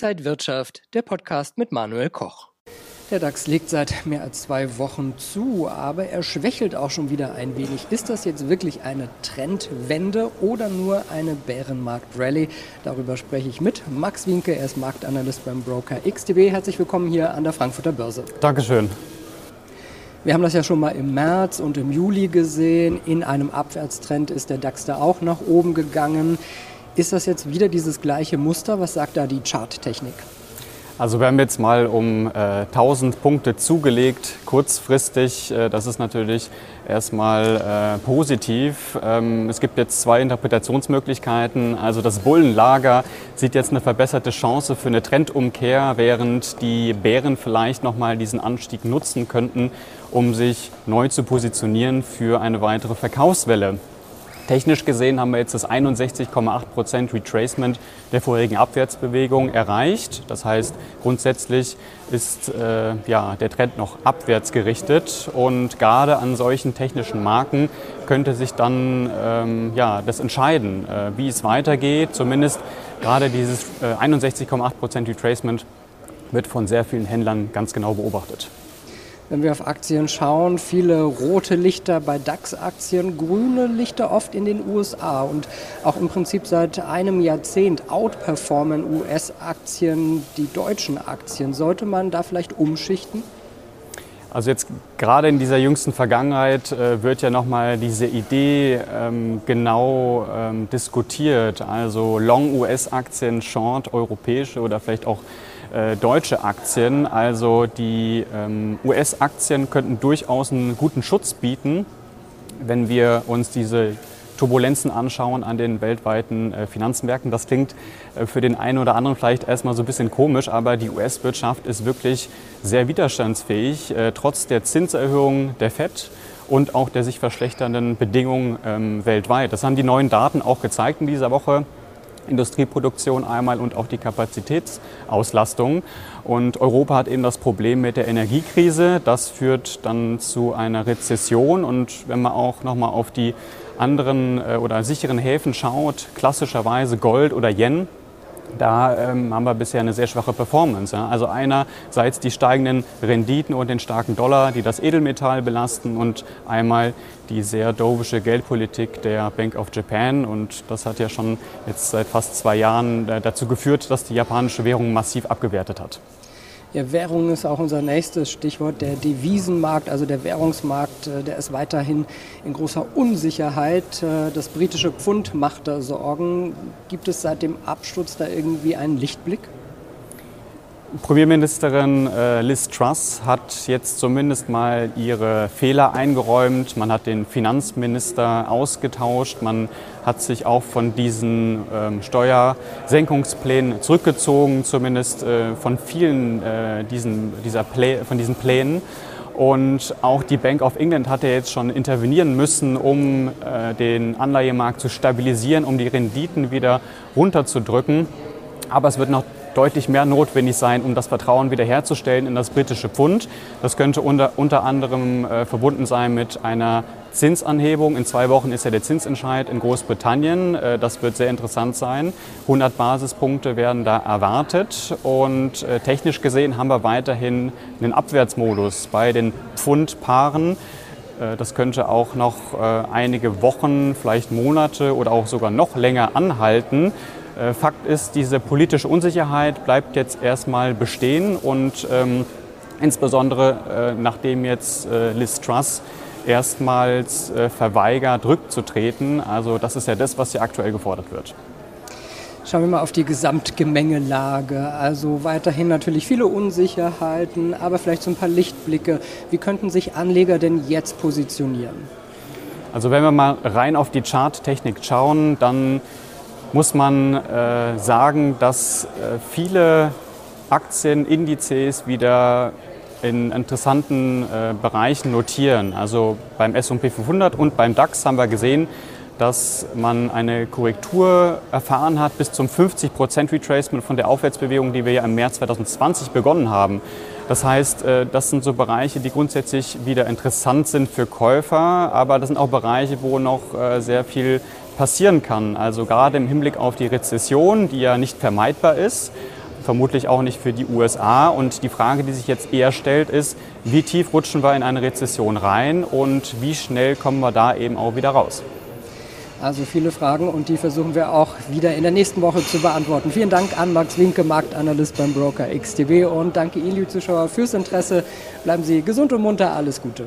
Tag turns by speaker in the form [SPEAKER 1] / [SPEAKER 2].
[SPEAKER 1] Inside Wirtschaft, der Podcast mit Manuel Koch. Der DAX legt seit mehr als zwei Wochen zu, aber er schwächelt auch schon wieder ein wenig. Ist das jetzt wirklich eine Trendwende oder nur eine Bärenmarkt-Rallye? Darüber spreche ich mit Max Winke, er ist Marktanalyst beim Broker XTB. Herzlich willkommen hier an der Frankfurter Börse.
[SPEAKER 2] Dankeschön.
[SPEAKER 1] Wir haben das ja schon mal im März und im Juli gesehen. In einem Abwärtstrend ist der DAX da auch nach oben gegangen. Ist das jetzt wieder dieses gleiche Muster? Was sagt da die Charttechnik?
[SPEAKER 2] Also wir haben jetzt mal um äh, 1000 Punkte zugelegt, kurzfristig. Äh, das ist natürlich erstmal äh, positiv. Ähm, es gibt jetzt zwei Interpretationsmöglichkeiten. Also das Bullenlager sieht jetzt eine verbesserte Chance für eine Trendumkehr, während die Bären vielleicht nochmal diesen Anstieg nutzen könnten, um sich neu zu positionieren für eine weitere Verkaufswelle. Technisch gesehen haben wir jetzt das 61,8% Retracement der vorherigen Abwärtsbewegung erreicht. Das heißt, grundsätzlich ist äh, ja, der Trend noch abwärts gerichtet und gerade an solchen technischen Marken könnte sich dann ähm, ja, das entscheiden, äh, wie es weitergeht. Zumindest gerade dieses äh, 61,8% Retracement wird von sehr vielen Händlern ganz genau beobachtet
[SPEAKER 1] wenn wir auf Aktien schauen, viele rote Lichter bei DAX-Aktien, grüne Lichter oft in den USA und auch im Prinzip seit einem Jahrzehnt outperformen US-Aktien die deutschen Aktien. Sollte man da vielleicht umschichten?
[SPEAKER 2] Also jetzt gerade in dieser jüngsten Vergangenheit äh, wird ja nochmal diese Idee ähm, genau ähm, diskutiert. Also Long US-Aktien, Short europäische oder vielleicht auch äh, deutsche Aktien. Also die ähm, US-Aktien könnten durchaus einen guten Schutz bieten, wenn wir uns diese Turbulenzen anschauen an den weltweiten äh, Finanzmärkten. Das klingt äh, für den einen oder anderen vielleicht erstmal so ein bisschen komisch, aber die US-Wirtschaft ist wirklich sehr widerstandsfähig, äh, trotz der Zinserhöhung der FED und auch der sich verschlechternden Bedingungen ähm, weltweit. Das haben die neuen Daten auch gezeigt in dieser Woche. Industrieproduktion einmal und auch die Kapazitätsauslastung. Und Europa hat eben das Problem mit der Energiekrise. Das führt dann zu einer Rezession. Und wenn man auch nochmal auf die anderen äh, oder sicheren Häfen schaut, klassischerweise Gold oder Yen, da ähm, haben wir bisher eine sehr schwache Performance. Ja. Also einerseits die steigenden Renditen und den starken Dollar, die das Edelmetall belasten und einmal die sehr dovische Geldpolitik der Bank of Japan. Und das hat ja schon jetzt seit fast zwei Jahren äh, dazu geführt, dass die japanische Währung massiv abgewertet hat.
[SPEAKER 1] Ja, Währung ist auch unser nächstes Stichwort. Der Devisenmarkt, also der Währungsmarkt, äh, der ist weiterhin in großer Unsicherheit. Äh, das britische Pfund macht da Sorgen. Gibt es seit dem Absturz da irgendwie einen Lichtblick?
[SPEAKER 2] Premierministerin äh, Liz Truss hat jetzt zumindest mal ihre Fehler eingeräumt. Man hat den Finanzminister ausgetauscht. Man hat sich auch von diesen ähm, Steuersenkungsplänen zurückgezogen, zumindest äh, von vielen äh, von diesen Plänen. Und auch die Bank of England hatte jetzt schon intervenieren müssen, um den Anleihemarkt zu stabilisieren, um die Renditen wieder runterzudrücken. Aber es wird noch deutlich mehr notwendig sein, um das Vertrauen wiederherzustellen in das britische Pfund. Das könnte unter, unter anderem äh, verbunden sein mit einer Zinsanhebung. In zwei Wochen ist ja der Zinsentscheid in Großbritannien. Äh, das wird sehr interessant sein. 100 Basispunkte werden da erwartet. Und äh, technisch gesehen haben wir weiterhin einen Abwärtsmodus bei den Pfundpaaren. Äh, das könnte auch noch einige Wochen, vielleicht Monate oder auch sogar noch länger anhalten. Äh, Fakt ist, diese politische Unsicherheit bleibt jetzt erstmal bestehen und ähm, insbesondere äh, nachdem jetzt äh, Liz Truss erstmals äh, verweigert, rückzutreten. Also das ist ja das, was hier aktuell gefordert wird.
[SPEAKER 1] Schauen wir mal auf die Gesamtgemengelage. Also weiterhin natürlich viele Unsicherheiten, aber vielleicht so ein paar Lichtblicke. Wie könnten sich Anleger denn jetzt positionieren?
[SPEAKER 2] Also wenn wir mal rein auf die Charttechnik schauen, dann muss man äh, sagen, dass äh, viele Aktienindizes wieder in interessanten äh, Bereichen notieren. Also beim S&P 500 und beim DAX haben wir gesehen, dass man eine Korrektur erfahren hat bis zum 50% Retracement von der Aufwärtsbewegung, die wir ja im März 2020 begonnen haben. Das heißt, äh, das sind so Bereiche, die grundsätzlich wieder interessant sind für Käufer, aber das sind auch Bereiche, wo noch äh, sehr viel passieren kann. Also gerade im Hinblick auf die Rezession, die ja nicht vermeidbar ist, vermutlich auch nicht für die USA. Und die Frage, die sich jetzt eher stellt, ist, wie tief rutschen wir in eine Rezession rein und wie schnell kommen wir da eben auch wieder raus?
[SPEAKER 1] Also viele Fragen und die versuchen wir auch wieder in der nächsten Woche zu beantworten. Vielen Dank an Max Winke, Marktanalyst beim Broker XTB und danke Ihnen, liebe Zuschauer, fürs Interesse. Bleiben Sie gesund und munter, alles Gute.